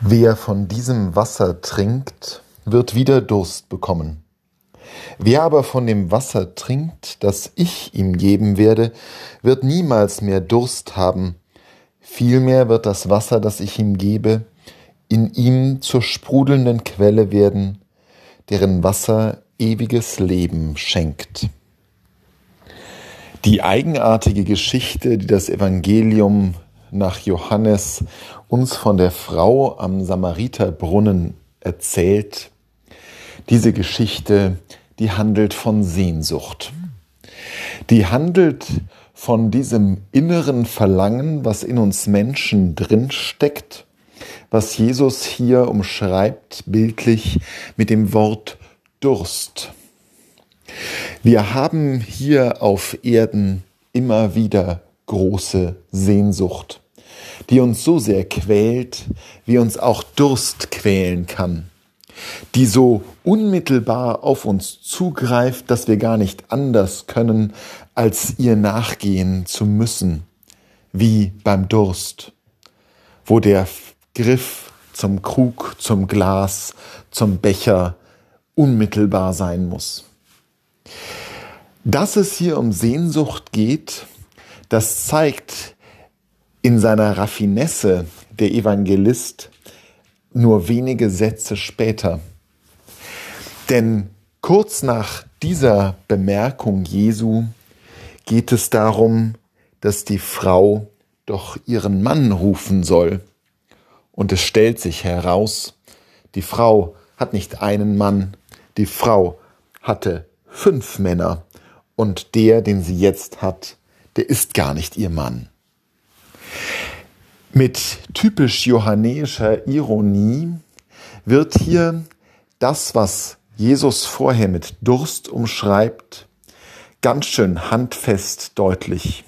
Wer von diesem Wasser trinkt, wird wieder Durst bekommen. Wer aber von dem Wasser trinkt, das ich ihm geben werde, wird niemals mehr Durst haben. Vielmehr wird das Wasser, das ich ihm gebe, in ihm zur sprudelnden Quelle werden, deren Wasser ewiges Leben schenkt. Die eigenartige Geschichte, die das Evangelium nach Johannes uns von der Frau am Samariterbrunnen erzählt. Diese Geschichte, die handelt von Sehnsucht. Die handelt von diesem inneren Verlangen, was in uns Menschen drinsteckt, was Jesus hier umschreibt bildlich mit dem Wort Durst. Wir haben hier auf Erden immer wieder große Sehnsucht, die uns so sehr quält, wie uns auch Durst quälen kann, die so unmittelbar auf uns zugreift, dass wir gar nicht anders können, als ihr nachgehen zu müssen, wie beim Durst, wo der Griff zum Krug, zum Glas, zum Becher unmittelbar sein muss. Dass es hier um Sehnsucht geht, das zeigt in seiner Raffinesse der Evangelist nur wenige Sätze später. Denn kurz nach dieser Bemerkung Jesu geht es darum, dass die Frau doch ihren Mann rufen soll. Und es stellt sich heraus, die Frau hat nicht einen Mann, die Frau hatte fünf Männer und der, den sie jetzt hat, der ist gar nicht ihr Mann. Mit typisch johannäischer Ironie wird hier das, was Jesus vorher mit Durst umschreibt, ganz schön handfest deutlich.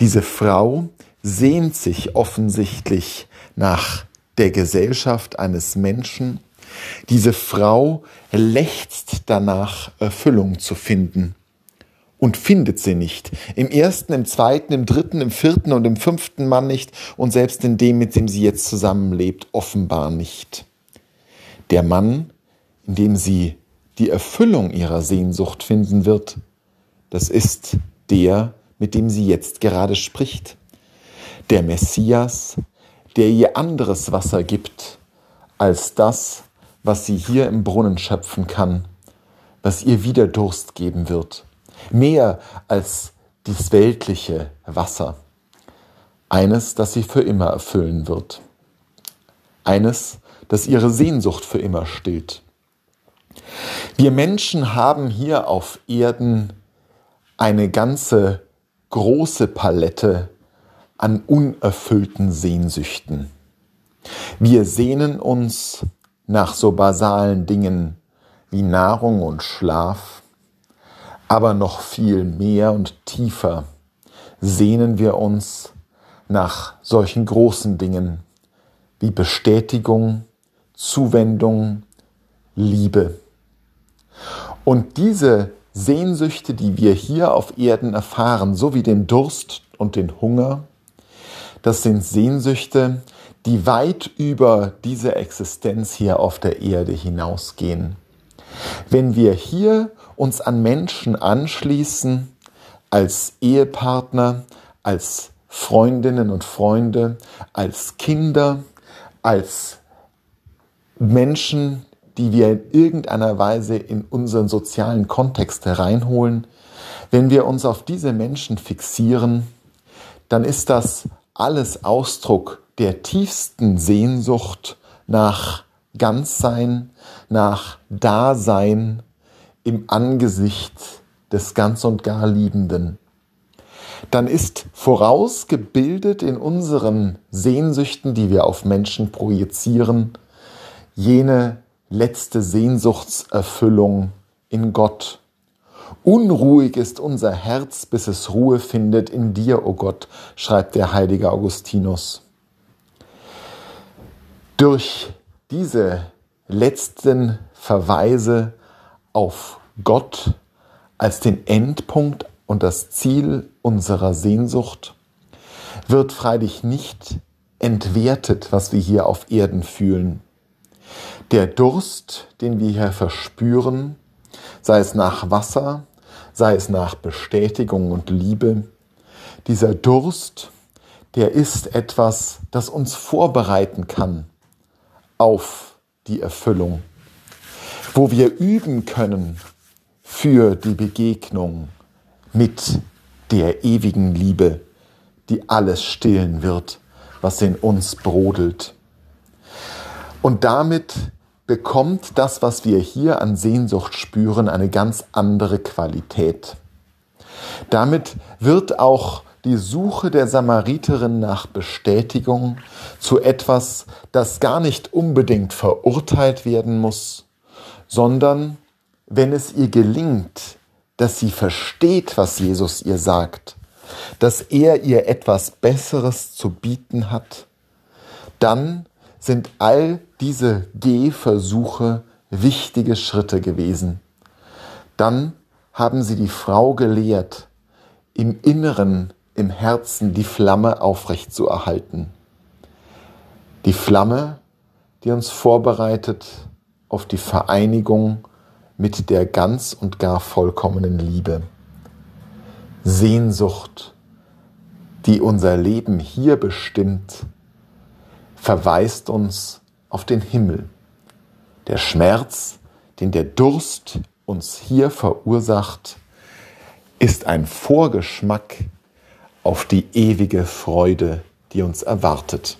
Diese Frau sehnt sich offensichtlich nach der Gesellschaft eines Menschen. Diese Frau lechzt danach, Erfüllung zu finden und findet sie nicht. Im ersten, im zweiten, im dritten, im vierten und im fünften Mann nicht und selbst in dem, mit dem sie jetzt zusammenlebt, offenbar nicht. Der Mann, in dem sie die Erfüllung ihrer Sehnsucht finden wird, das ist der, mit dem sie jetzt gerade spricht. Der Messias, der ihr anderes Wasser gibt als das, was sie hier im Brunnen schöpfen kann, was ihr wieder Durst geben wird mehr als dies weltliche Wasser. Eines, das sie für immer erfüllen wird. Eines, das ihre Sehnsucht für immer stillt. Wir Menschen haben hier auf Erden eine ganze große Palette an unerfüllten Sehnsüchten. Wir sehnen uns nach so basalen Dingen wie Nahrung und Schlaf, aber noch viel mehr und tiefer sehnen wir uns nach solchen großen Dingen wie Bestätigung, Zuwendung, Liebe. Und diese Sehnsüchte, die wir hier auf Erden erfahren, so wie den Durst und den Hunger, das sind Sehnsüchte, die weit über diese Existenz hier auf der Erde hinausgehen. Wenn wir hier uns an Menschen anschließen, als Ehepartner, als Freundinnen und Freunde, als Kinder, als Menschen, die wir in irgendeiner Weise in unseren sozialen Kontext hereinholen, wenn wir uns auf diese Menschen fixieren, dann ist das alles Ausdruck der tiefsten Sehnsucht nach Ganzsein, nach Dasein im Angesicht des ganz und gar Liebenden. Dann ist vorausgebildet in unseren Sehnsüchten, die wir auf Menschen projizieren, jene letzte Sehnsuchtserfüllung in Gott. Unruhig ist unser Herz, bis es Ruhe findet in dir, o oh Gott, schreibt der heilige Augustinus. Durch diese letzten Verweise auf Gott als den Endpunkt und das Ziel unserer Sehnsucht wird freilich nicht entwertet, was wir hier auf Erden fühlen. Der Durst, den wir hier verspüren, sei es nach Wasser, sei es nach Bestätigung und Liebe, dieser Durst, der ist etwas, das uns vorbereiten kann auf die Erfüllung, wo wir üben können für die Begegnung mit der ewigen Liebe, die alles stillen wird, was in uns brodelt. Und damit bekommt das, was wir hier an Sehnsucht spüren, eine ganz andere Qualität. Damit wird auch die Suche der Samariterin nach Bestätigung zu etwas, das gar nicht unbedingt verurteilt werden muss, sondern wenn es ihr gelingt, dass sie versteht, was Jesus ihr sagt, dass er ihr etwas Besseres zu bieten hat, dann sind all diese Gehversuche wichtige Schritte gewesen. Dann haben sie die Frau gelehrt, im Inneren, im Herzen die Flamme aufrecht zu erhalten. Die Flamme, die uns vorbereitet auf die Vereinigung mit der ganz und gar vollkommenen Liebe. Sehnsucht, die unser Leben hier bestimmt, verweist uns auf den Himmel. Der Schmerz, den der Durst uns hier verursacht, ist ein Vorgeschmack auf die ewige Freude, die uns erwartet.